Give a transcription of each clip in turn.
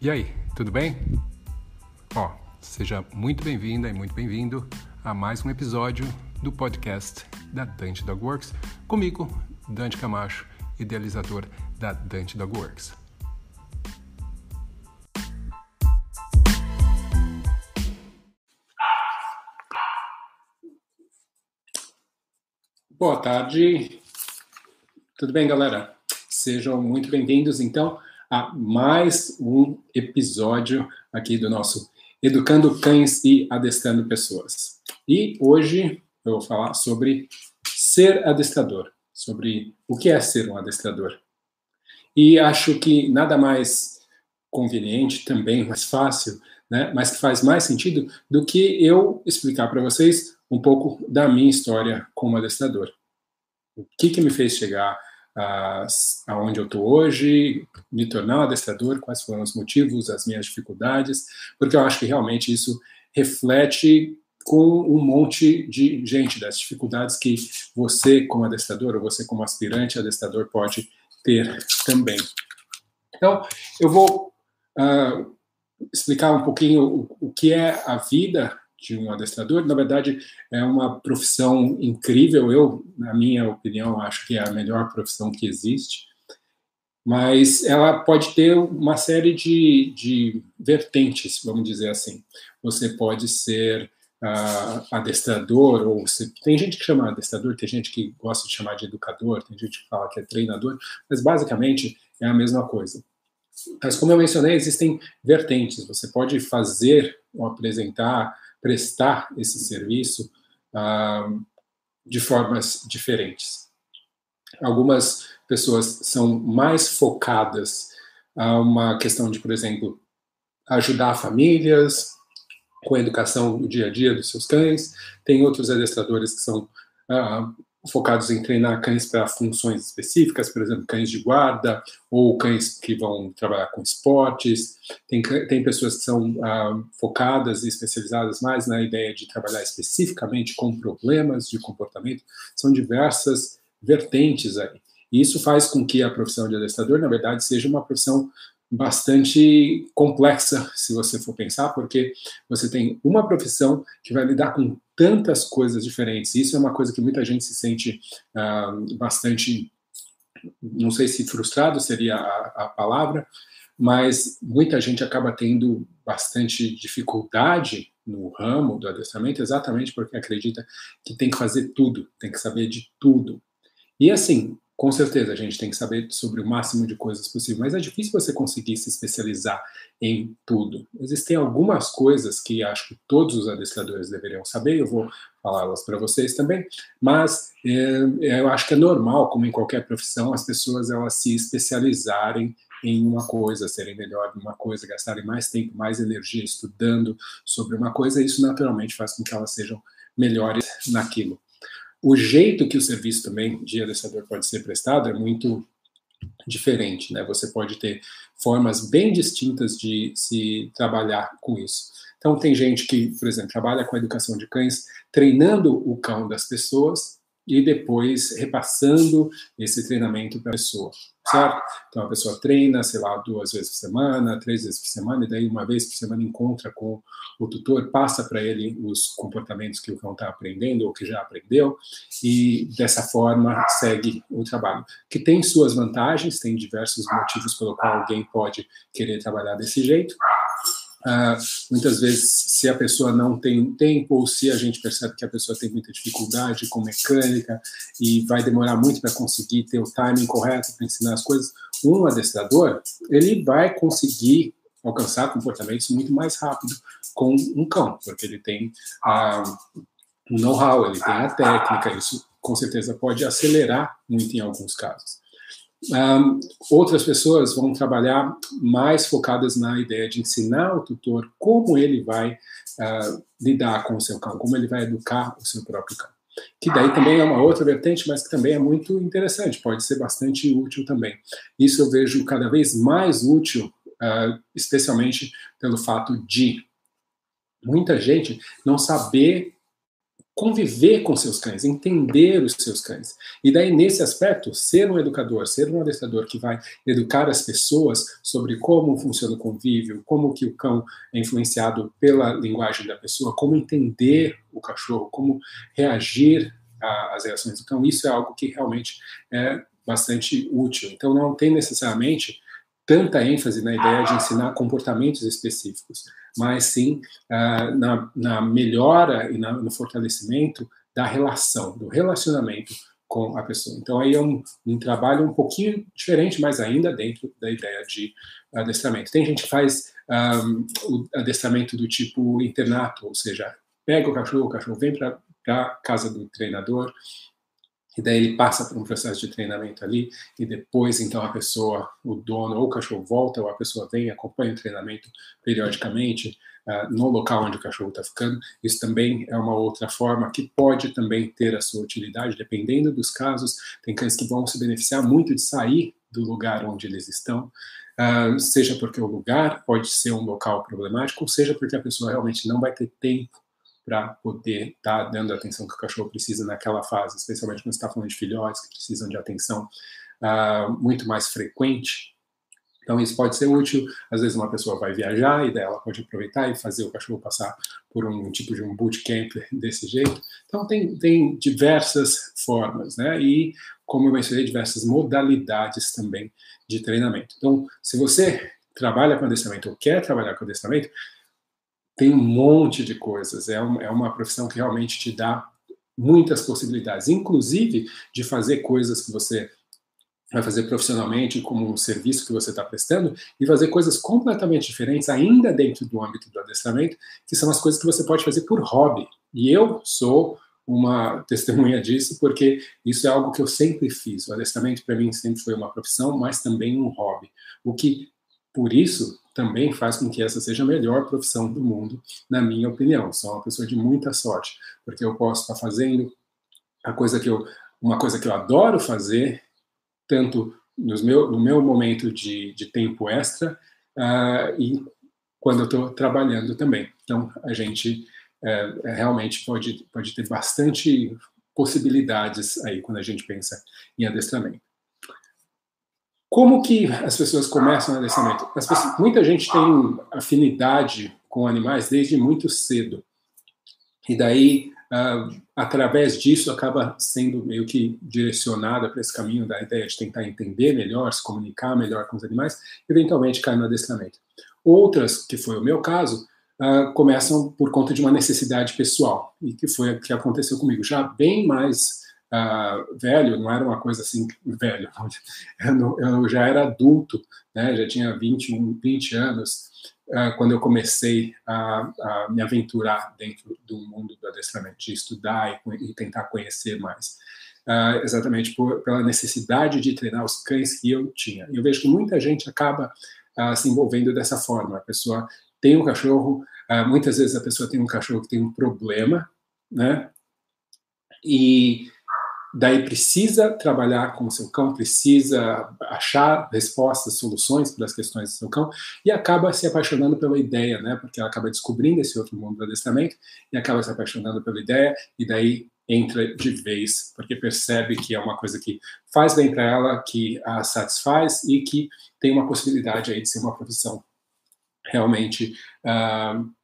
E aí, tudo bem? Ó, seja muito bem-vinda e muito bem-vindo a mais um episódio do podcast da Dante Dog Works, comigo, Dante Camacho, idealizador da Dante Dog Works. Boa tarde. Tudo bem, galera? Sejam muito bem-vindos, então, a mais um episódio aqui do nosso Educando Cães e Adestrando Pessoas. E hoje eu vou falar sobre ser adestrador, sobre o que é ser um adestrador. E acho que nada mais conveniente, também mais fácil, né, mas que faz mais sentido do que eu explicar para vocês um pouco da minha história como adestrador. O que, que me fez chegar aonde eu estou hoje, me tornar um adestrador, quais foram os motivos, as minhas dificuldades, porque eu acho que realmente isso reflete com um monte de gente das dificuldades que você como adestrador ou você como aspirante adestrador pode ter também. Então, eu vou uh, explicar um pouquinho o, o que é a vida de um adestrador, na verdade, é uma profissão incrível. Eu, na minha opinião, acho que é a melhor profissão que existe. Mas ela pode ter uma série de, de vertentes, vamos dizer assim. Você pode ser uh, adestrador, ou você, tem gente que chama adestrador, tem gente que gosta de chamar de educador, tem gente que fala que é treinador, mas basicamente é a mesma coisa. Mas como eu mencionei, existem vertentes. Você pode fazer ou apresentar prestar esse serviço ah, de formas diferentes. Algumas pessoas são mais focadas a uma questão de, por exemplo, ajudar famílias com a educação no dia a dia dos seus cães. Tem outros adestradores que são ah, focados em treinar cães para funções específicas, por exemplo, cães de guarda ou cães que vão trabalhar com esportes. Tem, tem pessoas que são ah, focadas e especializadas mais na ideia de trabalhar especificamente com problemas de comportamento. São diversas vertentes aí. E isso faz com que a profissão de adestrador, na verdade, seja uma profissão bastante complexa, se você for pensar, porque você tem uma profissão que vai lidar com tantas coisas diferentes. Isso é uma coisa que muita gente se sente uh, bastante, não sei se frustrado seria a, a palavra, mas muita gente acaba tendo bastante dificuldade no ramo do adestramento exatamente porque acredita que tem que fazer tudo, tem que saber de tudo. E assim, com certeza, a gente tem que saber sobre o máximo de coisas possível, mas é difícil você conseguir se especializar em tudo. Existem algumas coisas que acho que todos os adestradores deveriam saber, eu vou falá-las para vocês também, mas é, eu acho que é normal, como em qualquer profissão, as pessoas elas se especializarem em uma coisa, serem melhor em uma coisa, gastarem mais tempo, mais energia estudando sobre uma coisa, e isso naturalmente faz com que elas sejam melhores naquilo. O jeito que o serviço também de adestrador pode ser prestado é muito diferente, né? Você pode ter formas bem distintas de se trabalhar com isso. Então, tem gente que, por exemplo, trabalha com a educação de cães, treinando o cão das pessoas e depois repassando esse treinamento para a pessoa certo? Então a pessoa treina, sei lá, duas vezes por semana, três vezes por semana, e daí uma vez por semana encontra com o tutor, passa para ele os comportamentos que o cão está aprendendo ou que já aprendeu, e dessa forma segue o trabalho. Que tem suas vantagens, tem diversos motivos pelo qual alguém pode querer trabalhar desse jeito, Uh, muitas vezes, se a pessoa não tem tempo, ou se a gente percebe que a pessoa tem muita dificuldade com mecânica e vai demorar muito para conseguir ter o timing correto para ensinar as coisas, um adestrador ele vai conseguir alcançar comportamentos muito mais rápido com um cão, porque ele tem uh, o know-how, ele tem a técnica, isso com certeza pode acelerar muito em alguns casos. Um, outras pessoas vão trabalhar mais focadas na ideia de ensinar o tutor como ele vai uh, lidar com o seu cão, como ele vai educar o seu próprio cão. Que daí também é uma outra vertente, mas que também é muito interessante, pode ser bastante útil também. Isso eu vejo cada vez mais útil, uh, especialmente pelo fato de muita gente não saber conviver com seus cães, entender os seus cães. E daí, nesse aspecto, ser um educador, ser um adestrador que vai educar as pessoas sobre como funciona o convívio, como que o cão é influenciado pela linguagem da pessoa, como entender o cachorro, como reagir às reações do cão, isso é algo que realmente é bastante útil. Então, não tem necessariamente tanta ênfase na ideia de ensinar comportamentos específicos, mas sim uh, na, na, melhora e na, no fortalecimento da relação, do relacionamento com a pessoa. Então, aí é um, um, trabalho um pouquinho diferente, mas ainda dentro da ideia de adestramento. Tem gente que faz um, o adestramento do tipo internato, ou seja, pega o cachorro, o cachorro vem para a casa do treinador, e daí ele passa por um processo de treinamento ali, e depois então a pessoa, o dono ou o cachorro volta, ou a pessoa vem, acompanha o treinamento periodicamente uh, no local onde o cachorro está ficando. Isso também é uma outra forma que pode também ter a sua utilidade, dependendo dos casos. Tem cães que vão se beneficiar muito de sair do lugar onde eles estão, uh, seja porque o lugar pode ser um local problemático, ou seja porque a pessoa realmente não vai ter tempo para poder estar tá dando a atenção que o cachorro precisa naquela fase, especialmente quando está falando de filhotes que precisam de atenção uh, muito mais frequente. Então, isso pode ser útil. Às vezes, uma pessoa vai viajar e daí ela pode aproveitar e fazer o cachorro passar por um tipo de um bootcamp desse jeito. Então, tem, tem diversas formas, né? E, como eu mencionei, diversas modalidades também de treinamento. Então, se você trabalha com adestramento ou quer trabalhar com adestramento, tem um monte de coisas. É, um, é uma profissão que realmente te dá muitas possibilidades, inclusive de fazer coisas que você vai fazer profissionalmente como um serviço que você está prestando e fazer coisas completamente diferentes ainda dentro do âmbito do adestramento, que são as coisas que você pode fazer por hobby. E eu sou uma testemunha disso, porque isso é algo que eu sempre fiz. O adestramento para mim sempre foi uma profissão, mas também um hobby. O que por isso também faz com que essa seja a melhor profissão do mundo, na minha opinião. Sou uma pessoa de muita sorte, porque eu posso estar fazendo a coisa que eu, uma coisa que eu adoro fazer, tanto nos meu, no meu momento de, de tempo extra uh, e quando eu estou trabalhando também. Então, a gente uh, realmente pode, pode ter bastante possibilidades aí quando a gente pensa em adestramento. Como que as pessoas começam o adestramento? Pessoas, muita gente tem afinidade com animais desde muito cedo. E daí, uh, através disso, acaba sendo meio que direcionada para esse caminho da ideia de tentar entender melhor, se comunicar melhor com os animais, eventualmente cai no adestramento. Outras, que foi o meu caso, uh, começam por conta de uma necessidade pessoal, e que foi o que aconteceu comigo, já bem mais uh, velho, não era uma coisa assim, velho, eu, não, eu já era adulto, né, já tinha 21, 20 anos, uh, quando eu comecei a, a, me aventurar dentro do mundo do adestramento, de estudar e, e tentar conhecer mais. Uh, exatamente por, pela necessidade de treinar os cães que eu tinha. Eu vejo que muita gente acaba uh, se envolvendo dessa forma. A pessoa tem um cachorro, uh, muitas vezes a pessoa tem um cachorro que tem um problema, né? E daí precisa trabalhar com o seu cão, precisa achar respostas, soluções para as questões do seu cão e acaba se apaixonando pela ideia, né? Porque ela acaba descobrindo esse outro mundo do adestramento e acaba se apaixonando pela ideia e daí entra de vez, porque percebe que é uma coisa que faz bem para ela, que a satisfaz e que tem uma possibilidade aí de ser uma profissão realmente uh,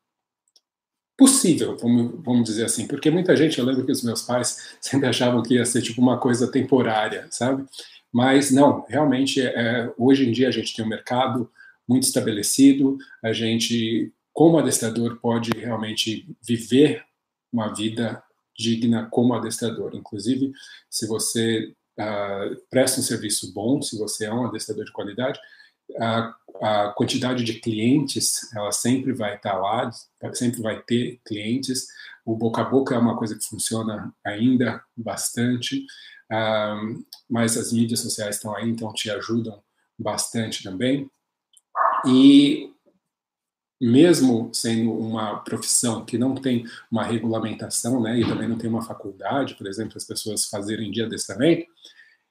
possível, vamos, vamos dizer assim, porque muita gente, eu lembro que os meus pais sempre achavam que ia ser tipo uma coisa temporária, sabe? Mas não, realmente, é, hoje em dia a gente tem um mercado muito estabelecido, a gente, como adestrador, pode realmente viver uma vida digna como adestrador. Inclusive, se você uh, presta um serviço bom, se você é um adestrador de qualidade, a, a quantidade de clientes, ela sempre vai estar lá, sempre vai ter clientes. O boca a boca é uma coisa que funciona ainda bastante, um, mas as mídias sociais estão aí, então te ajudam bastante também. E mesmo sendo uma profissão que não tem uma regulamentação, né, e também não tem uma faculdade, por exemplo, as pessoas fazerem de adestramento,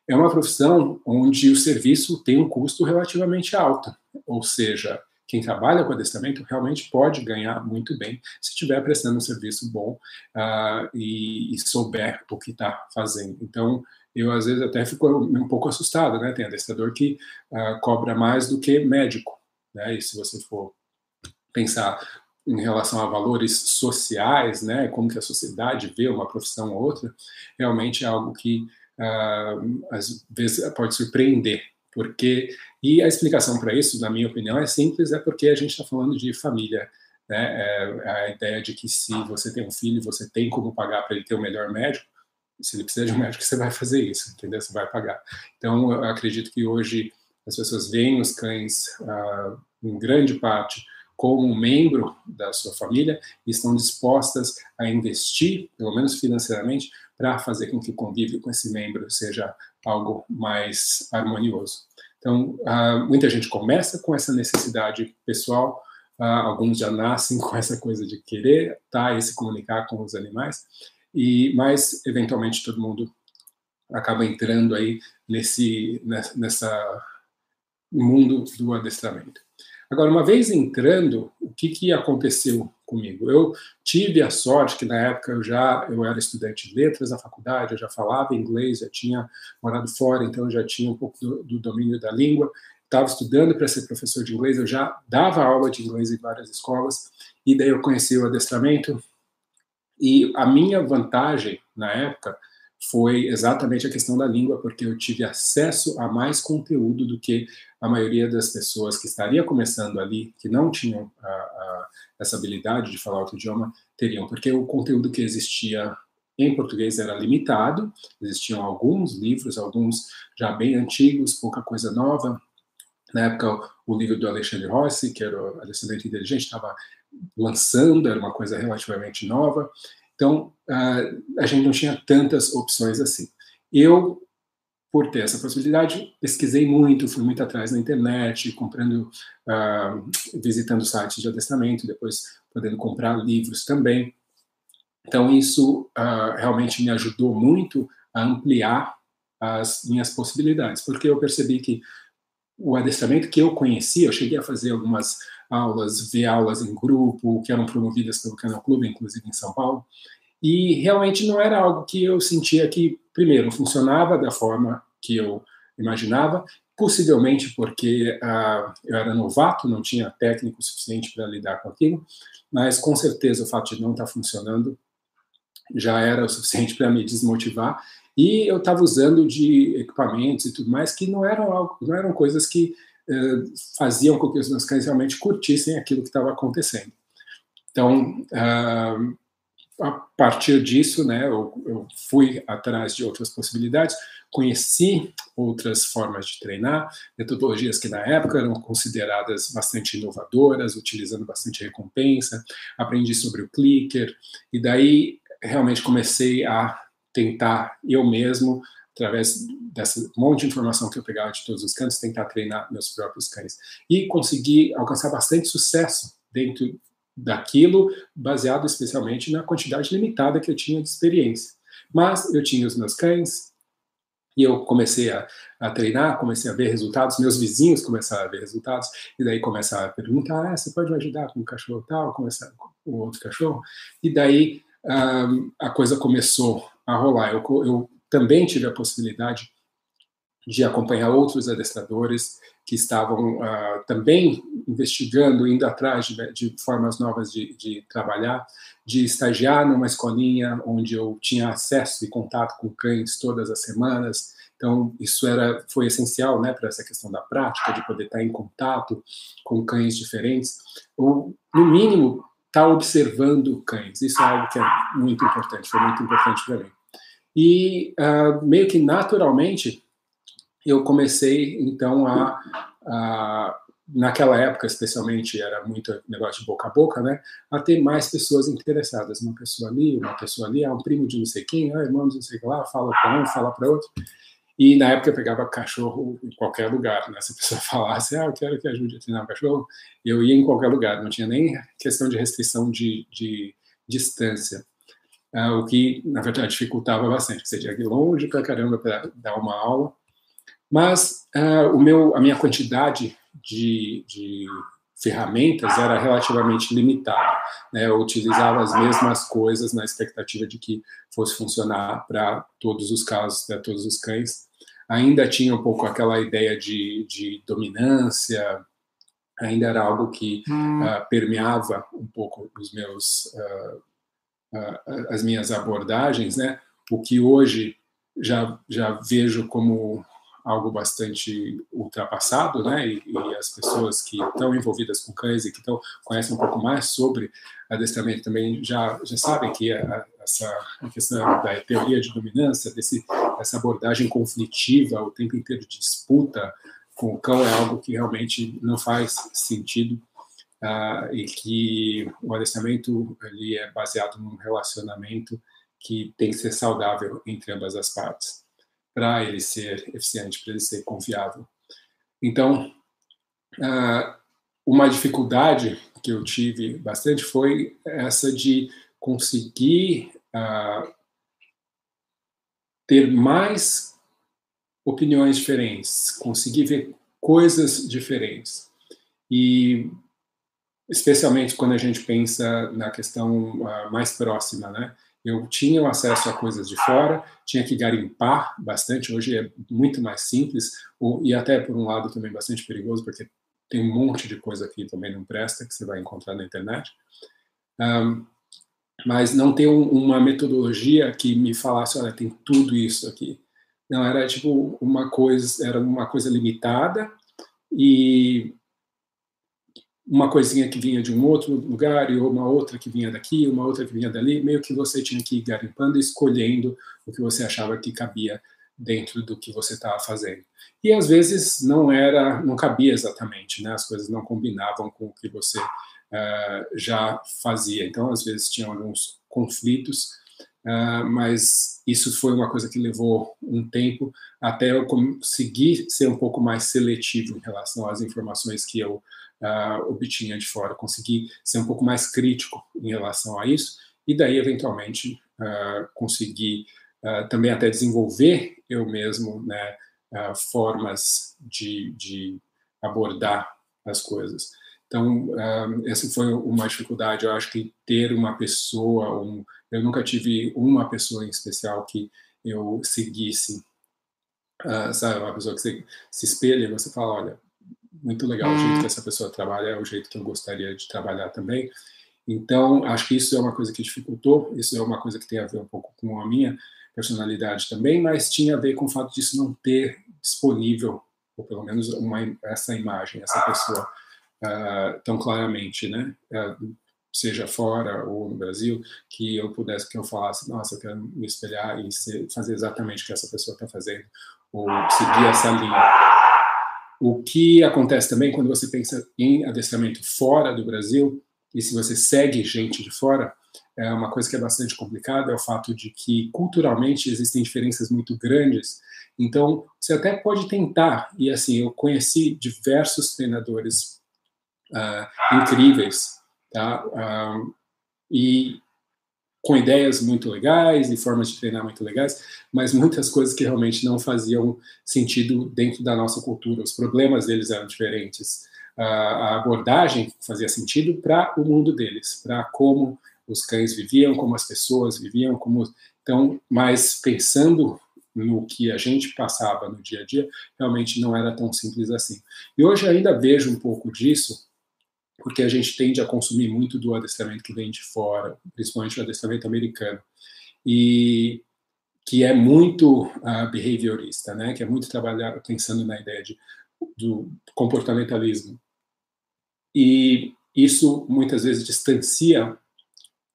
é uma profissão onde o serviço tem um custo relativamente alto, ou seja, quem trabalha com adestramento realmente pode ganhar muito bem se estiver prestando um serviço bom uh, e, e, souber o que está fazendo. Então, eu às vezes até fico um pouco assustado, né? Tem adestrador que uh, cobra mais do que médico, né? E se você for pensar em relação a valores sociais, né? Como que a sociedade vê uma profissão ou outra, realmente é algo que às vezes pode surpreender, porque e a explicação para isso, na minha opinião, é simples, é porque a gente está falando de família, né? É a ideia de que se você tem um filho, você tem como pagar para ele ter o melhor médico se ele precisa de um médico, você vai fazer isso, entendeu? Você vai pagar. Então, eu acredito que hoje as pessoas veem os cães, uh, em grande parte, como membro da sua família estão dispostas a investir, pelo menos financeiramente, para fazer com que o convívio com esse membro seja algo mais harmonioso. Então, uh, muita gente começa com essa necessidade pessoal, uh, alguns já nascem com essa coisa de querer tá, e se comunicar com os animais, e mas eventualmente todo mundo acaba entrando aí nesse nessa mundo do adestramento. Agora, uma vez entrando, o que, que aconteceu comigo? Eu tive a sorte que na época eu já eu era estudante de letras na faculdade, eu já falava inglês, já tinha morado fora, então eu já tinha um pouco do, do domínio da língua. Estava estudando para ser professor de inglês, eu já dava aula de inglês em várias escolas, e daí eu conheci o adestramento, e a minha vantagem na época foi exatamente a questão da língua, porque eu tive acesso a mais conteúdo do que a maioria das pessoas que estaria começando ali, que não tinham a, a, essa habilidade de falar outro idioma, teriam, porque o conteúdo que existia em português era limitado, existiam alguns livros, alguns já bem antigos, pouca coisa nova. Na época, o livro do Alexandre Rossi, que era o Adolescente Inteligente, estava lançando, era uma coisa relativamente nova. Então, a gente não tinha tantas opções assim. Eu, por ter essa possibilidade, pesquisei muito, fui muito atrás na internet, comprando, uh, visitando sites de adestramento, depois podendo comprar livros também. Então, isso uh, realmente me ajudou muito a ampliar as minhas possibilidades, porque eu percebi que o adestramento que eu conhecia, eu cheguei a fazer algumas aulas, ver aulas em grupo, que eram promovidas pelo Canal Clube, inclusive em São Paulo, e realmente não era algo que eu sentia que, primeiro, funcionava da forma que eu imaginava, possivelmente porque uh, eu era novato, não tinha técnico suficiente para lidar com aquilo, mas com certeza o fato de não estar funcionando já era o suficiente para me desmotivar. E eu estava usando de equipamentos e tudo mais que não eram algo, não eram coisas que faziam com que os meus cães realmente curtissem aquilo que estava acontecendo. Então, uh, a partir disso, né, eu, fui atrás de outras possibilidades, conheci outras formas de treinar, metodologias que na época eram consideradas bastante inovadoras, utilizando bastante recompensa, aprendi sobre o clicker, e daí realmente comecei a tentar eu mesmo, através desse monte de informação que eu pegava de todos os cantos, tentar treinar meus próprios cães. E consegui alcançar bastante sucesso dentro daquilo, baseado especialmente na quantidade limitada que eu tinha de experiência. Mas eu tinha os meus cães, e eu comecei a, a, treinar, comecei a ver resultados, meus vizinhos começaram a ver resultados, e daí começaram a perguntar, ah, você pode me ajudar com o cachorro tal, começar com o outro cachorro, e daí um, a coisa começou a rolar. Eu, eu também tive a possibilidade de acompanhar outros adestradores que estavam uh, também investigando, indo atrás de, de formas novas de, de, trabalhar, de estagiar numa escolinha onde eu tinha acesso e contato com cães todas as semanas. Então, isso era, foi essencial né, para essa questão da prática, de poder estar em contato com cães diferentes, ou, no mínimo, estar observando cães. Isso é algo que é muito importante, foi muito importante para mim. E, uh, meio que naturalmente, eu comecei então a, a, naquela época especialmente era muito negócio de boca a boca, né, a ter mais pessoas interessadas, uma pessoa ali, uma pessoa ali, ah, um primo de não sei quem, ah, irmão de não sei o que lá, fala para um, fala para outro. E na época eu pegava cachorro em qualquer lugar, né? Se a pessoa falasse, ah, eu quero que ajude a treinar um cachorro, eu ia em qualquer lugar, não tinha nem questão de restrição de, de distância. Uh, o que, na verdade, dificultava bastante. Você tinha que ir longe para caramba para dar uma aula. Mas uh, o meu, a minha quantidade de, de ferramentas era relativamente limitada. Né? Eu utilizava as mesmas coisas na expectativa de que fosse funcionar para todos os casos, para todos os cães. Ainda tinha um pouco aquela ideia de, de dominância, ainda era algo que hum. uh, permeava um pouco os meus, uh, uh, as minhas abordagens, né? O que hoje já já vejo como algo bastante ultrapassado, né? E, e, as pessoas que estão envolvidas com cães e que estão conhecem um pouco mais sobre adestramento também já já sabem que a, essa a questão da teoria de dominância, desse essa abordagem conflitiva, o tempo inteiro de disputa com o cão é algo que realmente não faz sentido. Uh, e que o adestramento ele é baseado num relacionamento que tem que ser saudável entre ambas as partes para ele ser eficiente, para ele ser confiável. Então, uh, uma dificuldade que eu tive bastante foi essa de conseguir uh, ter mais opiniões diferentes, conseguir ver coisas diferentes. E especialmente quando a gente pensa na questão uh, mais próxima, né? Eu tinha acesso a coisas de fora, tinha que garimpar bastante. Hoje é muito mais simples, e até por um lado também bastante perigoso, porque tem um monte de coisa aqui também não presta que você vai encontrar na internet. Um, mas não ter um, uma metodologia que me falasse, olha, tem tudo isso aqui. Não, era tipo uma coisa, era uma coisa limitada e uma coisinha que vinha de um outro lugar e uma outra que vinha daqui, uma outra que vinha dali, meio que você tinha que ir garimpando escolhendo o que você achava que cabia dentro do que você estava fazendo. E às vezes não era, não cabia exatamente, né? As coisas não combinavam com o que você uh, já fazia. Então, às vezes tinha alguns conflitos, uh, mas isso foi uma coisa que levou um tempo até eu conseguir ser um pouco mais seletivo em relação às informações que eu uh, obtinha de fora, conseguir ser um pouco mais crítico em relação a isso, e daí, eventualmente, uh, conseguir uh, também até desenvolver eu mesmo né, formas de, de, abordar as coisas. Então, essa foi uma dificuldade. Eu acho que ter uma pessoa, um, eu nunca tive uma pessoa em especial que eu seguisse, sabe, uma pessoa que você se espelha e você fala, olha, muito legal o jeito que hum. essa pessoa trabalha, é o jeito que eu gostaria de trabalhar também. Então, acho que isso é uma coisa que dificultou, isso é uma coisa que tem a ver um pouco com a minha personalidade também, mas tinha a ver com o fato disso não ter disponível, ou pelo menos uma, essa imagem, essa pessoa uh, tão claramente, né? Uh, seja fora ou no Brasil, que eu pudesse, que eu falasse, nossa, eu quero me espelhar e ser, fazer exatamente o que essa pessoa está fazendo, ou seguir essa linha. O que acontece também quando você pensa em adestramento fora do Brasil, e se você segue gente de fora, é uma coisa que é bastante complicada, é o fato de que culturalmente existem diferenças muito grandes. Então, você até pode tentar, e assim, eu conheci diversos treinadores uh, incríveis, tá? Uh, e com ideias muito legais e formas de treinar muito legais, mas muitas coisas que realmente não faziam sentido dentro da nossa cultura. Os problemas deles eram diferentes. A abordagem fazia sentido para o mundo deles, para como os cães viviam, como as pessoas viviam, como então, mas pensando no que a gente passava no dia a dia, realmente não era tão simples assim. E hoje ainda vejo um pouco disso porque a gente tende a consumir muito do adestramento que vem de fora, principalmente o adestramento americano, e que é muito uh, behaviorista, né? Que é muito trabalhar pensando na ideia de do comportamentalismo. E isso muitas vezes distancia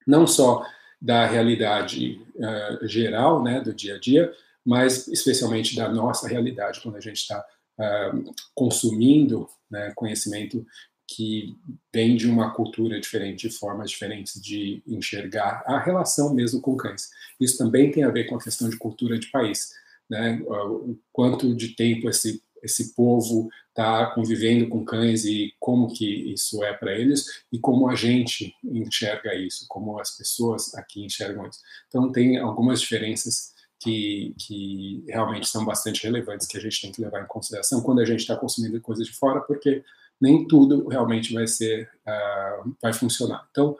não só da realidade uh, geral, né, do dia a dia, mas especialmente da nossa realidade quando a gente está uh, consumindo né, conhecimento que vem de uma cultura diferente, de formas diferentes de enxergar a relação mesmo com cães. Isso também tem a ver com a questão de cultura de país, né? O quanto de tempo esse esse povo está convivendo com cães e como que isso é para eles e como a gente enxerga isso, como as pessoas aqui enxergam isso. Então tem algumas diferenças que, que realmente são bastante relevantes que a gente tem que levar em consideração quando a gente está consumindo coisas de fora, porque nem tudo realmente vai ser, uh, vai funcionar. Então,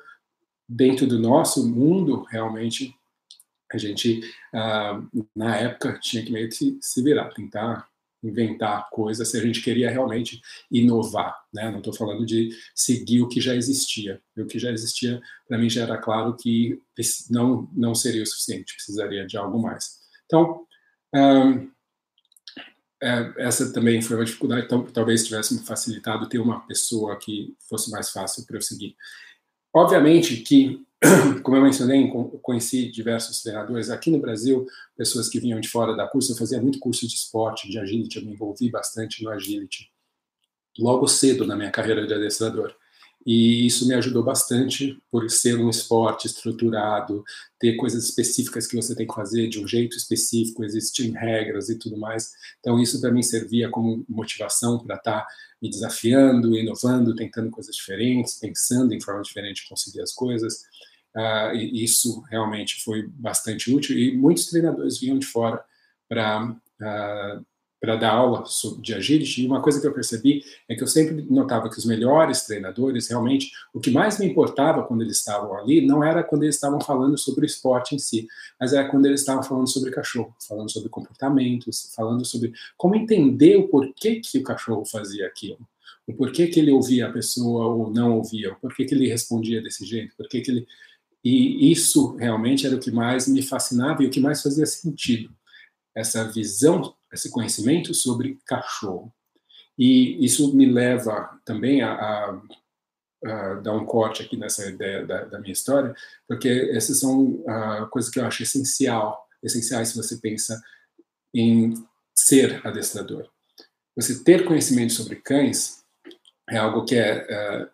dentro do nosso mundo, realmente, a gente, uh, na época, tinha que meio que se virar, tentar inventar coisas se a gente queria realmente inovar, né? Não estou falando de seguir o que já existia. O que já existia, para mim, já era claro que não não seria o suficiente, precisaria de algo mais. Então, um, é, essa também foi uma dificuldade. Então, talvez tivesse me facilitado ter uma pessoa que fosse mais fácil para eu seguir. Obviamente que como eu mencionei, conheci diversos treinadores aqui no Brasil, pessoas que vinham de fora da curso. Eu fazia muito curso de esporte, de agility, eu me envolvi bastante no agility, logo cedo na minha carreira de adestrador. E isso me ajudou bastante por ser um esporte estruturado, ter coisas específicas que você tem que fazer de um jeito específico, existem regras e tudo mais. Então, isso para mim servia como motivação para estar tá me desafiando, inovando, tentando coisas diferentes, pensando em forma diferente de conseguir as coisas. Uh, e isso realmente foi bastante útil e muitos treinadores vinham de fora para uh, ah, para dar aula de agility, e uma coisa que eu percebi é que eu sempre notava que os melhores treinadores, realmente, o que mais me importava quando eles estavam ali, não era quando eles estavam falando sobre o esporte em si, mas era quando eles estavam falando sobre cachorro, falando sobre comportamentos, falando sobre como entender o porquê que o cachorro fazia aquilo, o porquê que ele ouvia a pessoa ou não ouvia, o porquê que ele respondia desse jeito, porquê que ele e isso realmente era o que mais me fascinava e o que mais fazia sentido. Essa visão, esse conhecimento sobre cachorro. E isso me leva também a, a, a dar um corte aqui nessa ideia da, da minha história, porque essas são uh, coisas que eu acho essencial, essenciais se você pensa em ser adestrador. Você ter conhecimento sobre cães é algo que é uh,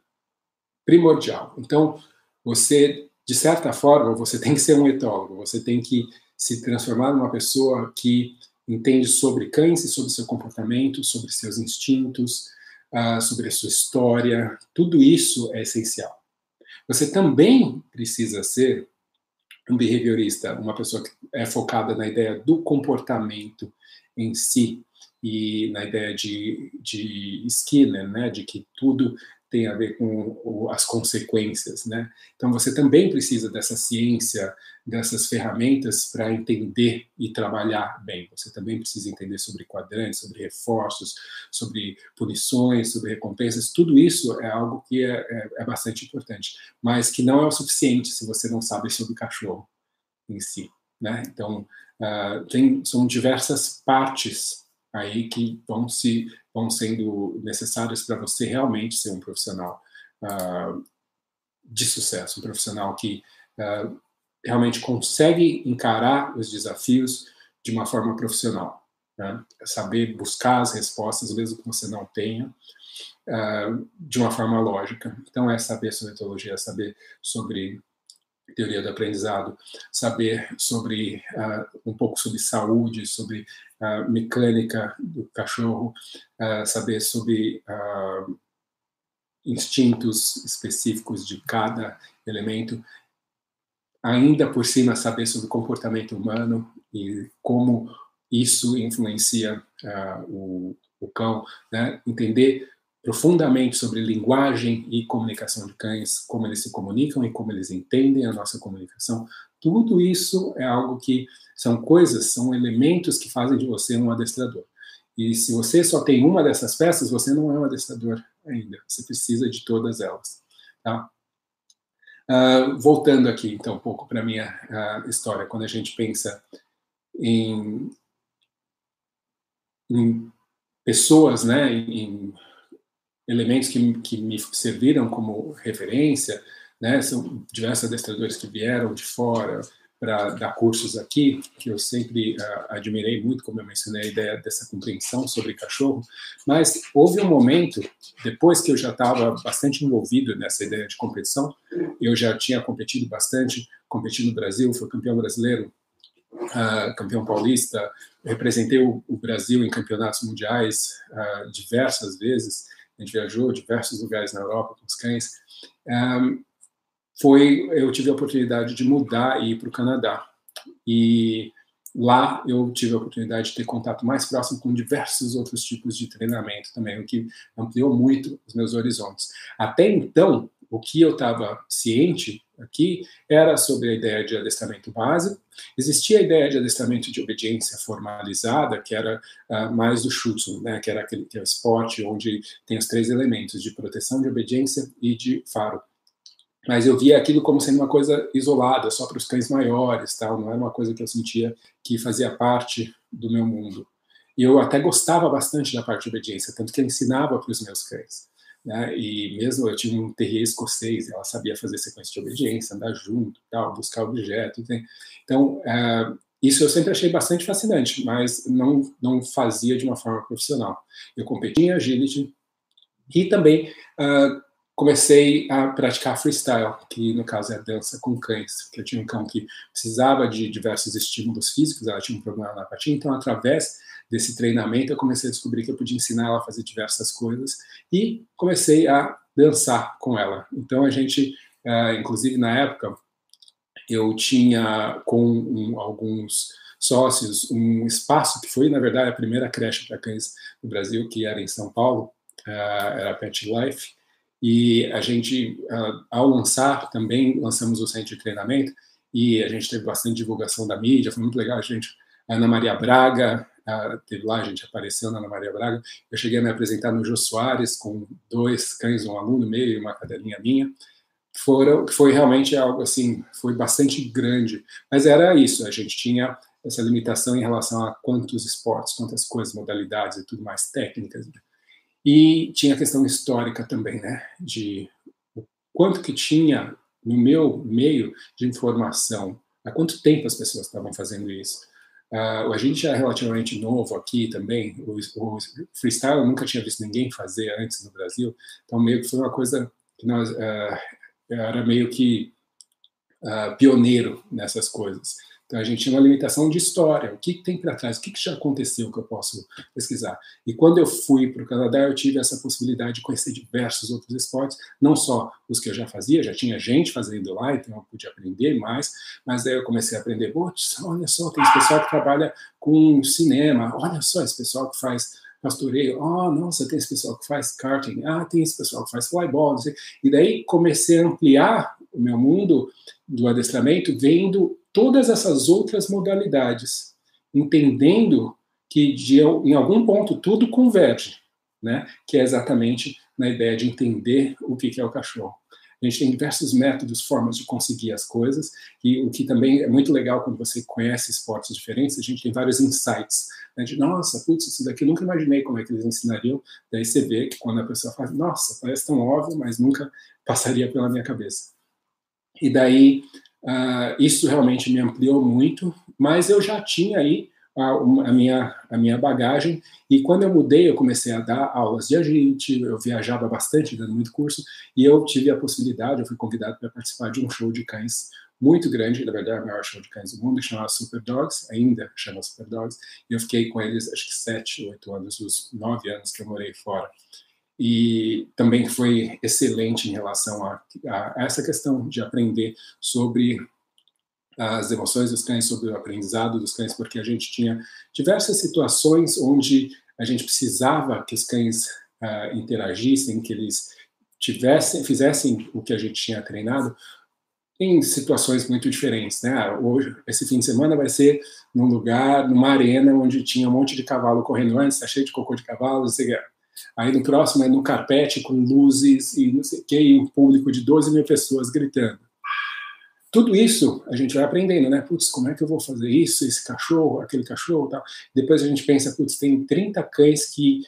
primordial. Então, você de certa forma, você tem que ser um etólogo, você tem que se transformar numa pessoa que entende sobre e sobre seu comportamento, sobre seus instintos, uh, sobre a sua história. Tudo isso é essencial. Você também precisa ser um behaviorista, uma pessoa que é focada na ideia do comportamento em si e na ideia de, de Skinner, né, de que tudo tem a ver com as consequências, né? Então você também precisa dessa ciência, dessas ferramentas para entender e trabalhar bem. Você também precisa entender sobre quadrantes, sobre reforços, sobre punições, sobre recompensas. Tudo isso é algo que é, é, é bastante importante, mas que não é o suficiente se você não sabe sobre cachorro em si, né? Então uh, tem são diversas partes aí que vão se vão sendo necessárias para você realmente ser um profissional uh, de sucesso, um profissional que uh, realmente consegue encarar os desafios de uma forma profissional, né? saber buscar as respostas, mesmo que você não tenha, uh, de uma forma lógica. Então, é saber sobre etologia, é saber sobre teoria do aprendizado, saber sobre uh, um pouco sobre saúde, sobre uh, mecânica do cachorro, uh, saber sobre instintos específicos de cada elemento, ainda por cima saber sobre comportamento humano e como isso influencia o, o, cão, né? entender profundamente sobre linguagem e comunicação de cães, como eles se comunicam e como eles entendem a nossa comunicação. Tudo isso é algo que são coisas, são elementos que fazem de você um adestrador. E se você só tem uma dessas peças, você não é um adestrador ainda. Você precisa de todas elas. Tá? Uh, voltando aqui, então, um pouco para a minha uh, história, quando a gente pensa em, em pessoas, né, em elementos que, que me serviram como referência, né? São diversos adestradores que vieram de fora para dar cursos aqui, que eu sempre uh, admirei muito, como eu mencionei, a ideia dessa compreensão sobre cachorro. Mas houve um momento, depois que eu já estava bastante envolvido nessa ideia de competição, eu já tinha competido bastante, competi no Brasil, fui campeão brasileiro, uh, campeão paulista, representei o, o, Brasil em campeonatos mundiais uh, diversas vezes, a gente viajou diversos lugares na Europa com os cães. Um, foi, eu tive a oportunidade de mudar e ir para o Canadá. E lá eu tive a oportunidade de ter contato mais próximo com diversos outros tipos de treinamento também, o que ampliou muito os meus horizontes. Até então, o que eu estava ciente aqui era sobre a ideia de adestramento básico. Existia a ideia de adestramento de obediência formalizada, que era uh, mais do Schutz, né, que era aquele que é o esporte onde tem os três elementos de proteção, de obediência e de faro. Mas eu via aquilo como sendo uma coisa isolada, só para os cães maiores, tal. Não era uma coisa que eu sentia que fazia parte do meu mundo. E eu até gostava bastante da parte de obediência, tanto que eu ensinava para os meus cães. Né? E mesmo eu tinha um terrier escocês, ela sabia fazer sequência de obediência, andar junto, tal, buscar objeto. Então, é, isso eu sempre achei bastante fascinante, mas não, não fazia de uma forma profissional. Eu competia em agility e também uh, comecei a praticar freestyle, que no caso é a dança com cães, que eu tinha um cão que precisava de diversos estímulos físicos, ela tinha um problema na patinha, então através desse treinamento, eu comecei a descobrir que eu podia ensinar ela a fazer diversas coisas e comecei a dançar com ela. Então a gente, uh, inclusive na época, eu tinha com alguns sócios um espaço que foi na verdade a primeira creche para cães do Brasil, que era em São Paulo, uh, era Pet Life. E a gente, uh, ao lançar, também lançamos o centro de treinamento e a gente teve bastante divulgação da mídia, foi muito legal. A gente, a Ana Maria Braga, teve lá, a gente apareceu na Ana Maria Braga. Eu cheguei a me apresentar no Jô Soares com dois cães, um aluno meio e uma cadelinha minha. Foram, foi realmente algo assim, foi bastante grande. Mas era isso, a gente tinha essa limitação em relação a quantos esportes, quantas coisas, modalidades e tudo mais técnicas. E tinha a questão histórica também, né? De o quanto que tinha no meu meio de informação, há quanto tempo as pessoas estavam fazendo isso. Uh, a gente é relativamente novo aqui também. O, o, freestyle eu nunca tinha visto ninguém fazer antes no Brasil, então meio que foi uma coisa que nós uh, era meio que uh, pioneiro nessas coisas. Então a gente tinha uma limitação de história. O que, tem para trás? O que, já aconteceu que eu posso pesquisar? E quando eu fui para o Canadá, eu tive essa possibilidade de conhecer diversos outros esportes, não só os que eu já fazia, já tinha gente fazendo lá, então eu podia aprender mais, mas daí eu comecei a aprender, putz, olha só, tem esse pessoal que trabalha com cinema, olha só, esse pessoal que faz pastoreio, oh, nossa, tem esse pessoal que faz karting, ah, tem esse pessoal que faz flyball, e daí comecei a ampliar o meu mundo do adestramento, vendo todas essas outras modalidades, entendendo que de, em algum ponto tudo converge, né? que é exatamente na ideia de entender o que é o cachorro. A gente tem diversos métodos, formas de conseguir as coisas, e o que também é muito legal quando você conhece esportes diferentes, a gente tem vários insights, né, de nossa, putz, isso daqui eu nunca imaginei como é que eles ensinariam, daí você vê que quando a pessoa fala, nossa, parece tão óbvio, mas nunca passaria pela minha cabeça. E daí, Uh, isso realmente me ampliou muito, mas eu já tinha aí a, a, minha, a minha bagagem, e quando eu mudei, eu comecei a dar aulas de agente, eu viajava bastante, dando muito curso, e eu tive a possibilidade, eu fui convidado para participar de um show de cães muito grande, na verdade, o maior show de cães do mundo, que chamava Super Dogs, ainda chama Super Dogs, e eu fiquei com eles, acho que sete, oito anos, dos nove anos que eu morei fora e também foi excelente em relação a, a, essa questão de aprender sobre as emoções dos cães, sobre o aprendizado dos cães, porque a gente tinha diversas situações onde a gente precisava que os cães uh, interagissem, que eles tivessem, fizessem o que a gente tinha treinado, em situações muito diferentes, né? Ah, hoje, esse fim de semana vai ser num lugar, numa arena onde tinha um monte de cavalo correndo antes, tá cheio de cocô de cavalo, não sei o que. Aí no próximo é no carpete com luzes e não sei o que, e um público de 12 mil pessoas gritando. Tudo isso a gente vai aprendendo, né? Putz, como é que eu vou fazer isso, esse cachorro, aquele cachorro tal. Depois a gente pensa, putz, tem 30 cães que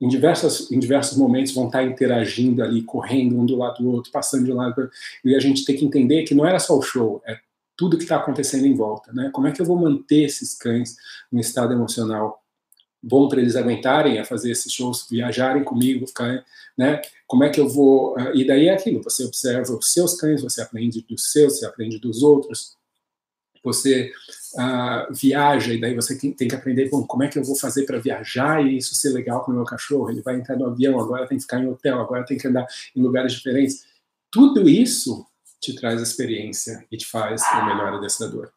em, diversas, em diversos momentos vão estar interagindo ali, correndo um do lado do outro, passando de um lado. E a gente tem que entender que não era só o show, é tudo que está acontecendo em volta, né? Como é que eu vou manter esses cães no estado emocional bom para eles aguentarem a fazer esses shows, viajarem comigo, ficar, né? Como é que eu vou? Uh, e daí é aquilo, você observa os seus cães, você aprende dos seus, você aprende dos outros, você uh, viaja e daí você tem, que aprender, bom, como é que eu vou fazer para viajar e isso ser legal com o meu cachorro? Ele vai entrar no avião, agora tem que ficar em hotel, agora tem que andar em lugares diferentes. Tudo isso te traz experiência e te faz o melhor adestrador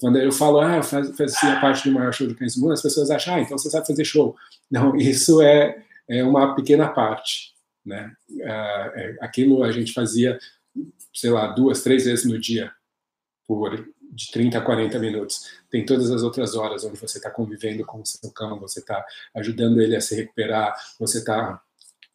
quando eu falo, ah, eu fazia parte do maior show de cães do mundo, as pessoas acham, ah, então você sabe fazer show. Não, isso é, é uma pequena parte, né? Ah, é, aquilo a gente fazia, sei lá, duas, três vezes no dia, por de 30 a 40 minutos. Tem todas as outras horas onde você está convivendo com o seu cão, você está ajudando ele a se recuperar, você está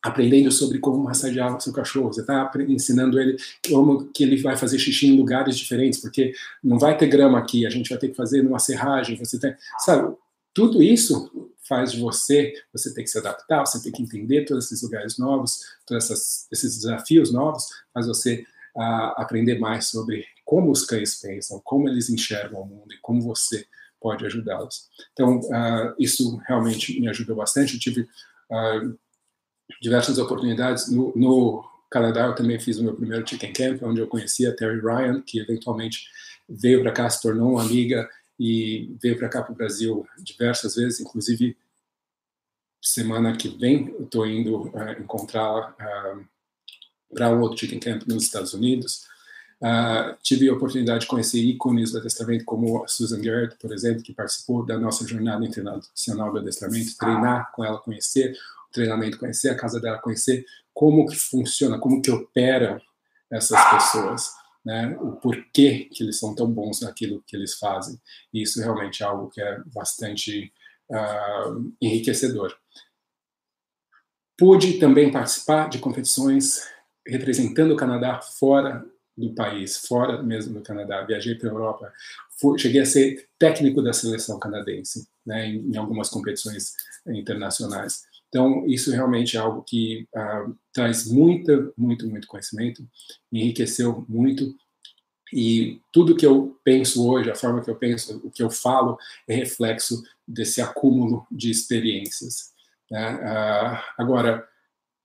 aprendendo sobre como massagear o seu cachorro, você está ensinando ele como que ele vai fazer xixi em lugares diferentes, porque não vai ter grama aqui, a gente vai ter que fazer numa serragem, você tem, sabe, tudo isso faz você, você tem que se adaptar, você tem que entender todos esses lugares novos, todos essas, esses desafios novos, faz você uh, aprender mais sobre como os cães pensam, como eles enxergam o mundo e como você pode ajudá-los. Então, uh, isso realmente me ajudou bastante. Eu tive uh, diversas oportunidades. No, no, Canadá, eu também fiz o meu primeiro Chicken Camp, onde eu conheci a Terry Ryan, que eventualmente veio para cá, se tornou uma amiga e veio para cá para o Brasil diversas vezes, inclusive semana que vem eu estou indo uh, encontrá-la uh, para outro Chicken Camp nos Estados Unidos. Uh, tive a oportunidade de conhecer ícones do adestramento como a Susan Garrett, por exemplo, que participou da nossa jornada internacional do adestramento, treinar com ela, conhecer treinamento, conhecer a casa dela, conhecer como que funciona, como que operam essas pessoas, né? O porquê que eles são tão bons naquilo que eles fazem. E isso realmente é algo que é bastante uh, enriquecedor. Pude também participar de competições representando o Canadá fora do país, fora mesmo do Canadá. Viajei para a Europa, fui, cheguei a ser técnico da seleção canadense, né, em, em algumas competições internacionais. Então, isso realmente é algo que uh, traz muita, muito, muito conhecimento, me enriqueceu muito. E tudo que eu penso hoje, a forma que eu penso, o que eu falo, é reflexo desse acúmulo de experiências. Né? Uh, agora,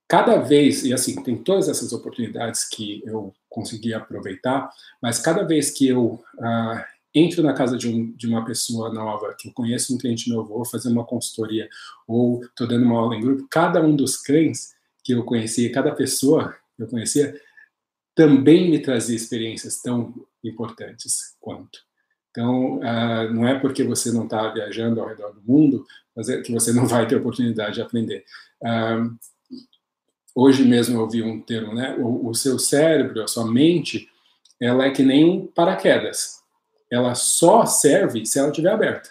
cada vez, e assim, tem todas essas oportunidades que eu consegui aproveitar, mas cada vez que eu uh, entro na casa de, um, de, uma pessoa nova, que eu conheço um cliente novo, vou fazer uma consultoria, ou estou dando uma aula em grupo, cada um dos cães que eu conhecia, cada pessoa que eu conhecia, também me trazia experiências tão importantes quanto. Então, uh, não é porque você não está viajando ao redor do mundo é que você não vai ter oportunidade de aprender. Uh, hoje mesmo eu ouvi um termo, né? O, o seu cérebro, a sua mente, ela é que nem um paraquedas ela só serve se ela estiver aberta.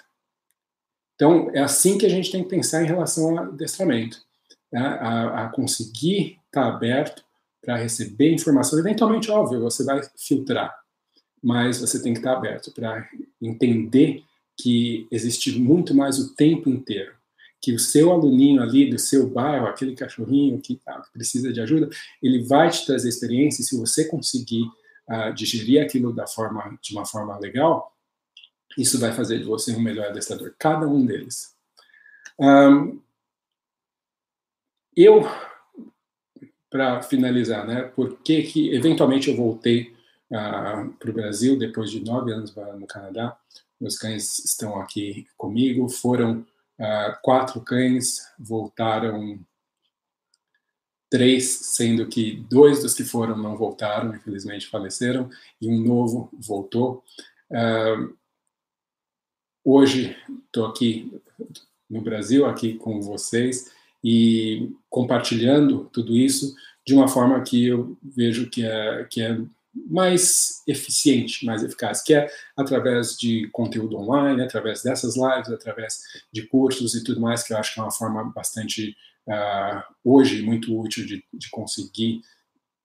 Então, é assim que a gente tem que pensar em relação ao adestramento. Né? A, a, conseguir estar aberto para receber informação. Eventualmente, óbvio, você vai filtrar, mas você tem que estar aberto para entender que existe muito mais o tempo inteiro. Que o seu aluninho ali do seu bairro, aquele cachorrinho que, tá, que precisa de ajuda, ele vai te trazer experiência se você conseguir uh, digerir aquilo da forma, de uma forma legal, isso vai fazer de você um melhor adestrador, cada um deles. Um, eu, para finalizar, né, por que eventualmente eu voltei uh, para o Brasil depois de nove anos no Canadá? Meus cães estão aqui comigo, foram uh, quatro cães, voltaram três, sendo que dois dos que foram não voltaram, infelizmente faleceram, e um novo voltou. Uh, hoje estou aqui no Brasil, aqui com vocês, e compartilhando tudo isso de uma forma que eu vejo que é, que é mais eficiente, mais eficaz, que é através de conteúdo online, através dessas lives, através de cursos e tudo mais, que eu acho que é uma forma bastante hoje muito útil de, de, conseguir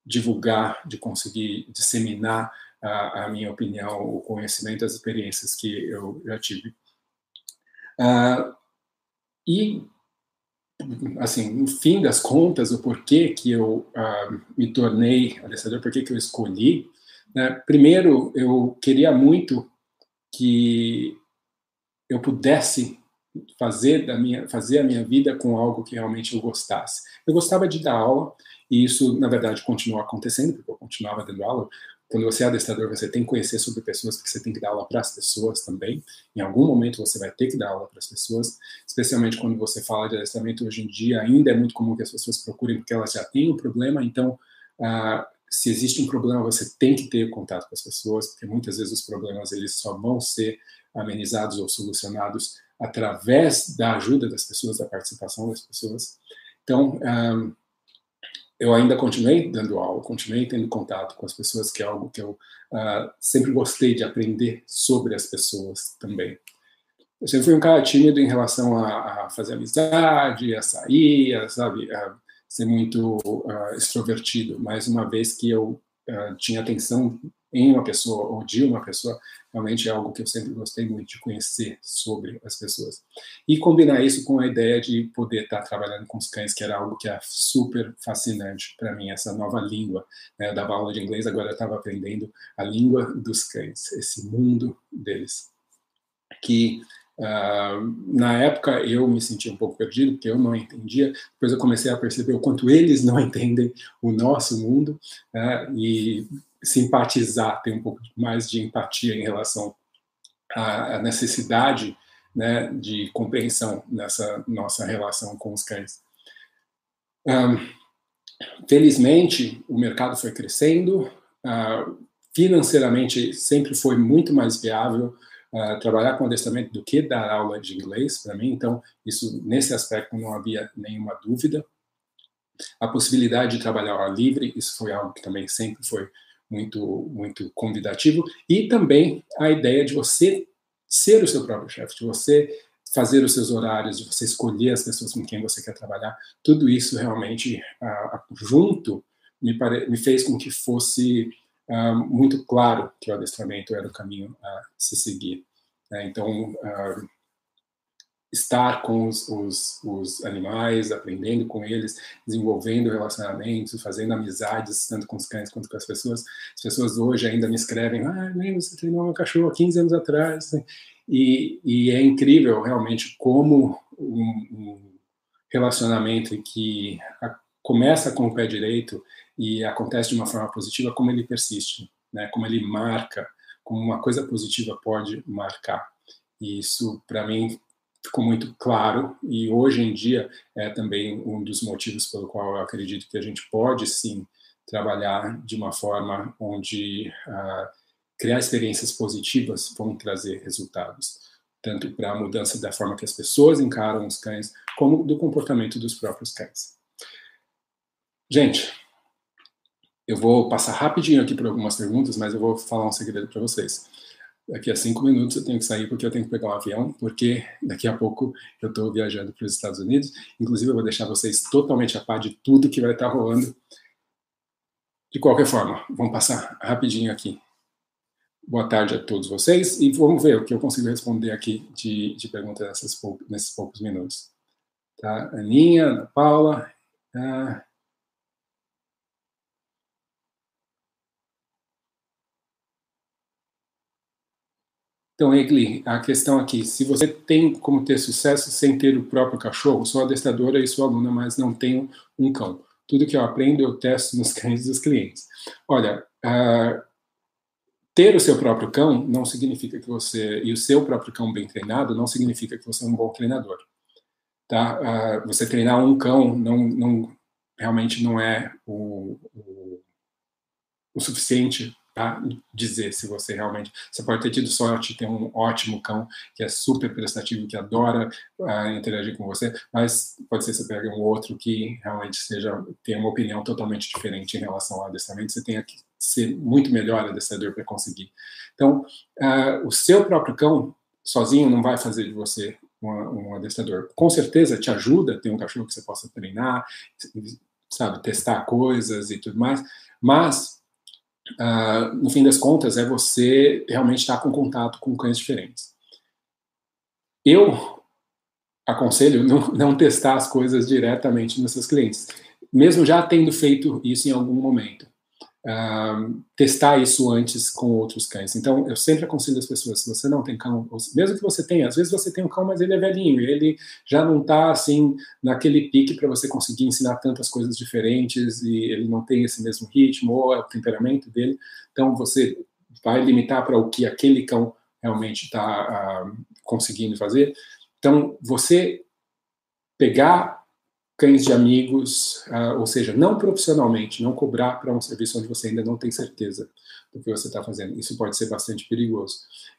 divulgar, de conseguir disseminar uh, a minha opinião, o conhecimento, as experiências que eu já tive. Uh, e, assim, no fim das contas, o porquê que eu me tornei adestrador, porquê que eu escolhi, né? primeiro, eu queria muito que eu pudesse fazer da minha fazer a minha vida com algo que realmente eu gostasse. Eu gostava de dar aula e isso na verdade continuou acontecendo porque eu continuava dando aula. Quando você é adestrador, você tem que conhecer sobre pessoas, porque você tem que dar aula para as pessoas também. Em algum momento você vai ter que dar aula para as pessoas, especialmente quando você fala de adestramento hoje em dia, ainda é muito comum que as pessoas procurem porque elas já têm o um problema, então uh, se existe um problema, você tem que ter contato com as pessoas, porque muitas vezes os problemas eles só vão ser amenizados ou solucionados através da ajuda das pessoas, da participação das pessoas. Então, um, eu ainda continuei dando aula, continuei tendo contato com as pessoas, que é algo que eu uh, sempre gostei de aprender sobre as pessoas também. Eu sempre fui um cara tímido em relação a, a fazer amizade, a sair, a, sabe, a ser muito uh, extrovertido, mas uma vez que eu uh, tinha atenção em uma pessoa ou de uma pessoa, realmente é algo que eu sempre gostei muito de conhecer sobre as pessoas. E combinar isso com a ideia de poder estar trabalhando com os cães, que era algo que era super fascinante para mim, essa nova língua. Né? Eu dava aula de inglês, agora eu estava aprendendo a língua dos cães, esse mundo deles. Que Uh, na época eu me sentia um pouco perdido, porque eu não entendia. Depois eu comecei a perceber o quanto eles não entendem o nosso mundo né, e simpatizar, ter um pouco mais de empatia em relação à necessidade né, de compreensão nessa nossa relação com os cães. Um, felizmente, o mercado foi crescendo, uh, financeiramente sempre foi muito mais viável uh, trabalhar com adestramento do que dar aula de inglês para mim, então isso nesse aspecto não havia nenhuma dúvida. A possibilidade de trabalhar ao ar livre, isso foi algo que também sempre foi muito, muito convidativo, e também a ideia de você ser o seu próprio chefe, de você fazer os seus horários, de você escolher as pessoas com quem você quer trabalhar, tudo isso realmente uh, junto me, pare... me, fez com que fosse uh, muito claro que o adestramento era o caminho a se seguir. Né? Então, estar com os, os, os, animais, aprendendo com eles, desenvolvendo relacionamentos, fazendo amizades, tanto com os cães quanto com as pessoas. As pessoas hoje ainda me escrevem, ah, lembro, você treinou meu cachorro há 15 anos atrás. E, e é incrível, realmente, como um, um relacionamento que a, começa com o pé direito e acontece de uma forma positiva, como ele persiste, né? como ele marca, como uma coisa positiva pode marcar. E isso, para mim, ficou muito claro e hoje em dia é também um dos motivos pelo qual eu acredito que a gente pode sim trabalhar de uma forma onde uh, criar experiências positivas vão trazer resultados tanto para a mudança da forma que as pessoas encaram os cães como do comportamento dos próprios cães. Gente, eu vou passar rapidinho aqui por algumas perguntas, mas eu vou falar um segredo para vocês daqui a cinco minutos eu tenho que sair porque eu tenho que pegar um avião, porque daqui a pouco eu estou viajando para os Estados Unidos. Inclusive, eu vou deixar vocês totalmente a par de tudo que vai estar rolando. De qualquer forma, vamos passar rapidinho aqui. Boa tarde a todos vocês e vamos ver o que eu consigo responder aqui de, de perguntas nessas, nesses poucos minutos. Tá? Aninha, Paula. Ah, Então, Egli, a questão aqui, se você tem como ter sucesso sem ter o próprio cachorro, sou adestradora e sou aluna, mas não tenho um cão. Tudo que eu aprendo eu testo nos cães dos clientes. Olha, uh, ter o seu próprio cão não significa que você, e o seu próprio cão bem treinado, não significa que você é um bom treinador. Tá? Uh, você treinar um cão não, não realmente não é o, o, o suficiente tá? dizer se você realmente. Você pode ter tido sorte, ter um ótimo cão que é super prestativo, que adora uh, interagir com você, mas pode ser que você pegue um outro que realmente seja tenha uma opinião totalmente diferente em relação ao adestramento. Você tenha que ser muito melhor adestrador para conseguir. Então, uh, o seu próprio cão sozinho não vai fazer de você um, um adestrador. Com certeza te ajuda ter um cachorro que você possa treinar, sabe, testar coisas e tudo mais, mas uh, no fim das contas, é você realmente estar com contato com cães diferentes. Eu aconselho não, não testar as coisas diretamente nos seus clientes, mesmo já tendo feito isso em algum momento testar isso antes com outros cães. Então, eu sempre aconselho as pessoas, se você não tem cão, mesmo que você tenha, às vezes você tem um cão, mas ele é velhinho, ele já não está assim naquele pique para você conseguir ensinar tantas coisas diferentes e ele não tem esse mesmo ritmo ou é o temperamento dele. Então, você vai limitar para o que aquele cão realmente está uh, conseguindo fazer. Então, você pegar cães de amigos, uh, ou seja, não profissionalmente, não cobrar para um serviço onde você ainda não tem certeza do que você está fazendo. Isso pode ser bastante perigoso.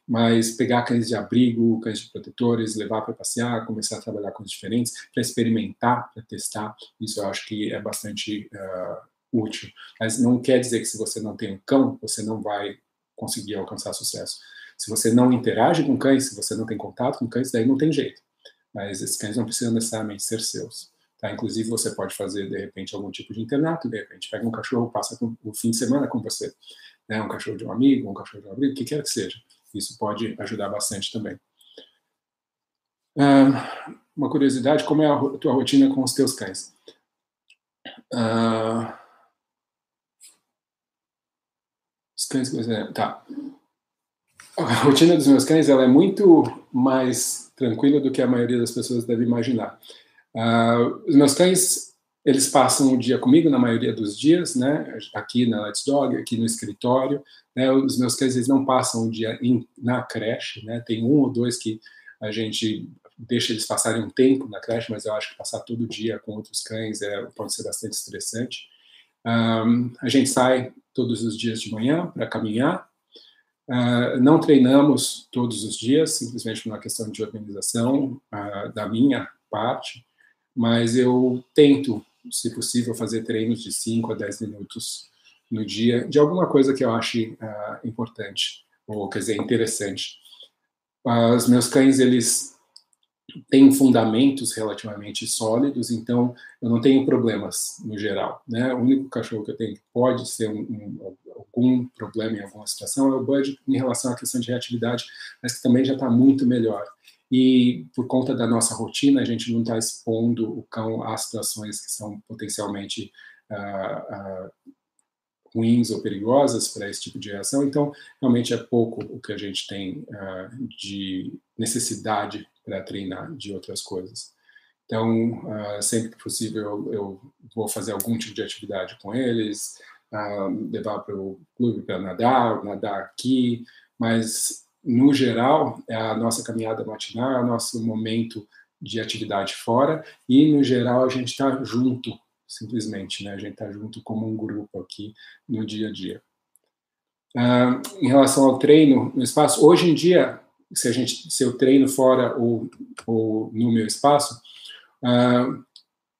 Mas pegar cães de abrigo, cães de protetores, levar para passear, começar a trabalhar com diferentes, para experimentar, para testar, isso eu acho que é bastante uh, útil. Mas não quer dizer que se você não tem um cão, você não vai conseguir alcançar sucesso. Se você não interage com cães, se você não tem contato com cães, daí não tem jeito. Mas esses cães não precisam necessariamente ser seus. Tá? Inclusive, você pode fazer, de repente, algum tipo de internato, de repente, pega um cachorro, passa o fim de semana com você. Né? Um cachorro de um amigo, um cachorro de um amigo, o que quer que seja. Isso pode ajudar bastante também. Uh, uma curiosidade, como é a tua rotina com os teus cães? Uh, os cães, tá. A rotina dos meus cães ela é muito mais tranquila do que a maioria das pessoas deve imaginar. Uh, os meus cães, eles passam o dia comigo na maioria dos dias, né? Aqui na Let's Dog, aqui no escritório. Né? Os meus cães, eles não passam o dia na creche, né? Tem um ou dois que a gente deixa eles passarem um tempo na creche, mas eu acho que passar todo dia com outros cães é, pode ser bastante estressante. Um, a gente sai todos os dias de manhã para caminhar. Uh, não treinamos todos os dias, simplesmente por uma questão de organização uh, da minha parte mas eu tento, se possível, fazer treinos de 5 a 10 minutos no dia, de alguma coisa que eu ache uh, importante, ou quer dizer, interessante. Os meus cães, eles têm fundamentos relativamente sólidos, então eu não tenho problemas no geral. Né? O único cachorro que eu tenho que pode ser um, um, algum problema em alguma situação é o Bud em relação à questão de reatividade, mas que também já está muito melhor e por conta da nossa rotina a gente não está expondo o cão a situações que são potencialmente uh, uh, ruins ou perigosas para esse tipo de reação, então realmente é pouco o que a gente tem uh, de necessidade para treinar de outras coisas. Então, sempre que possível, eu, eu, vou fazer algum tipo de atividade com eles, levar para o clube para nadar, nadar aqui, mas no geral, é a nossa caminhada matinal, é o nosso momento de atividade fora, e no geral a gente está junto, simplesmente, né? A gente está junto como um grupo aqui no dia a dia. Uh, em relação ao treino no espaço, hoje em dia, se a gente, se eu treino fora ou, ou no meu espaço, uh,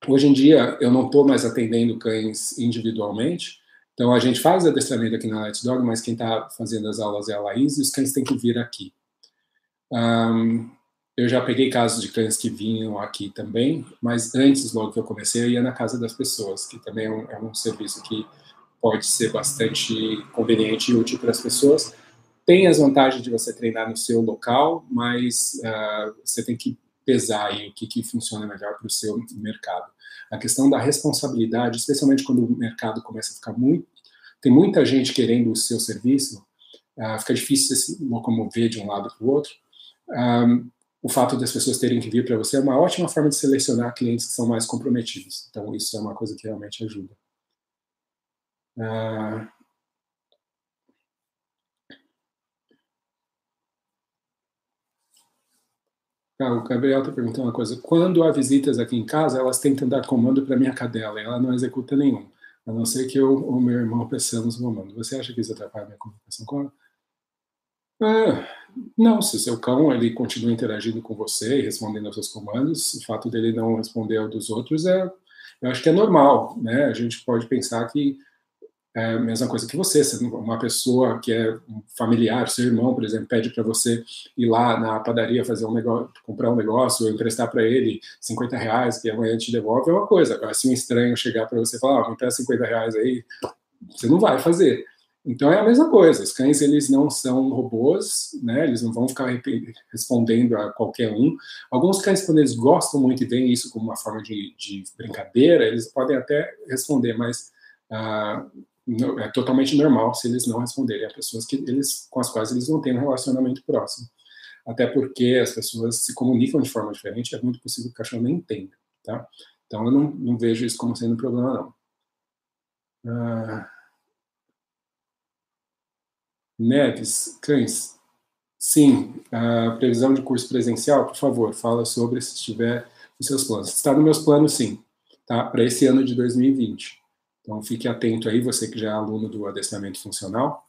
hoje em dia eu não estou mais atendendo cães individualmente, então, a gente faz adestramento aqui na Let's Dog, mas quem está fazendo as aulas é a Laís e os cães têm que vir aqui. Um, eu já peguei casos de cães que vinham aqui também, mas antes, logo que eu comecei, eu ia na casa das pessoas, que também é um, é um serviço que pode ser bastante conveniente e útil para as pessoas. Tem as vantagens de você treinar no seu local, mas uh, você tem que pesar aí o que, que funciona melhor para o seu mercado. A questão da responsabilidade, especialmente quando o mercado começa a ficar muito. Tem muita gente querendo o seu serviço, uh, fica difícil se locomover de um lado para o outro. Um, o fato das pessoas terem que vir para você é uma ótima forma de selecionar clientes que são mais comprometidos. Então, isso é uma coisa que realmente ajuda. Uh, Ah, o Gabriel está perguntando uma coisa. Quando há visitas aqui em casa, elas tentam dar comando para minha cadela e ela não executa nenhum, a não ser que eu ou meu irmão peçamos o comando. Você acha que isso atrapalha minha comunicação com ela? Ah, não, se seu cão ele continua interagindo com você e respondendo aos seus comandos, o fato dele não responder ao dos outros é, eu acho que é normal, né? A gente pode pensar que é a mesma coisa que você, uma pessoa que é um familiar, seu irmão, por exemplo, pede para você ir lá na padaria fazer um negócio, comprar um negócio, ou emprestar para ele 50 reais, que amanhã te devolve, é uma coisa. Agora, se um estranho chegar para você e falar, ah, me empresta 50 reais aí, você não vai fazer. Então é a mesma coisa. Os cães eles não são robôs, né? Eles não vão ficar respondendo a qualquer um. Alguns cães quando eles gostam muito e veem isso como uma forma de, de brincadeira, eles podem até responder, mas uh, é totalmente normal se eles não responderem a pessoas que eles, com as quais eles não têm um relacionamento próximo. Até porque as pessoas se comunicam de forma diferente, é muito possível que o cachorro nem entenda, tá? Então eu não, não vejo isso como sendo um problema, não. Ah, Neves, cães, sim, a previsão de curso presencial, por favor, fala sobre se estiver nos seus planos. Está nos meus planos, sim. tá? Para esse ano de 2020. Então fique atento aí, você que já é aluno do adestramento funcional,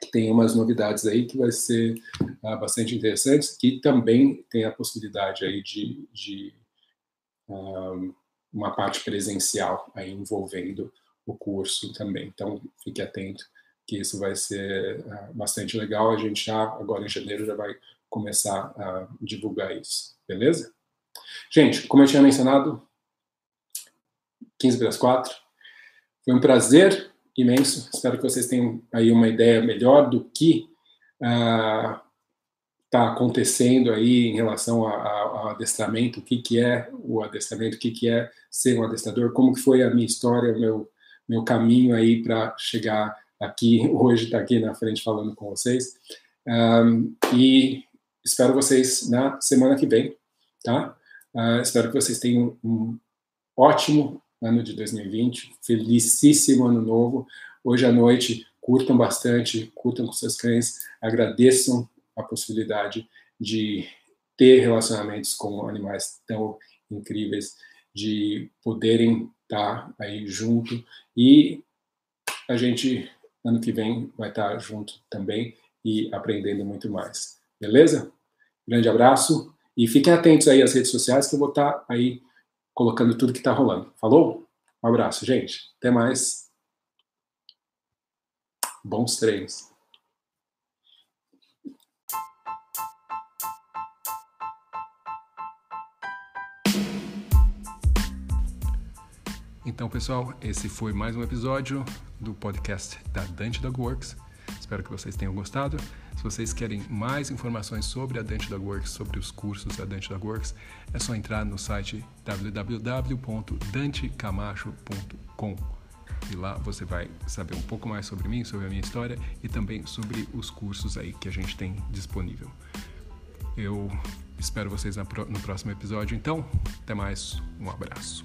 que tem umas novidades aí que vai ser uh, bastante interessantes, que também tem a possibilidade aí de, de uh, uma parte presencial aí envolvendo o curso também. Então fique atento que isso vai ser uh, bastante legal. A gente já agora em janeiro já vai começar a divulgar isso, beleza? Gente, como eu tinha mencionado, 15 para as 4. Foi um prazer imenso. Espero que vocês tenham aí uma ideia melhor do que está uh, acontecendo aí em relação ao adestramento, o que, que é o adestramento, o que, que é ser um adestrador, como que foi a minha história, o meu, meu caminho aí para chegar aqui, hoje estar tá aqui na frente falando com vocês. Um, e espero vocês na semana que vem, tá? Uh, espero que vocês tenham um ótimo ano de 2020, felicíssimo ano novo. Hoje à noite, curtam bastante, curtam com seus cães, agradeçam a possibilidade de ter relacionamentos com animais tão incríveis, de poderem estar aí junto e a gente ano que vem vai estar junto também e aprendendo muito mais. Beleza? Grande abraço e fiquem atentos aí às redes sociais que eu vou estar aí colocando tudo que está rolando. Falou? Um abraço, gente. Até mais. Bons treinos. Então, pessoal, esse foi mais um episódio do podcast da Dante Dog Works. Espero que vocês tenham gostado. Se vocês querem mais informações sobre a Dante Dog Works, sobre os cursos da Dante Dog Works, é só entrar no site www.dantecamacho.com e lá você vai saber um pouco mais sobre mim, sobre a minha história e também sobre os cursos aí que a gente tem disponível. Eu espero vocês no próximo episódio, então. Até mais, um abraço.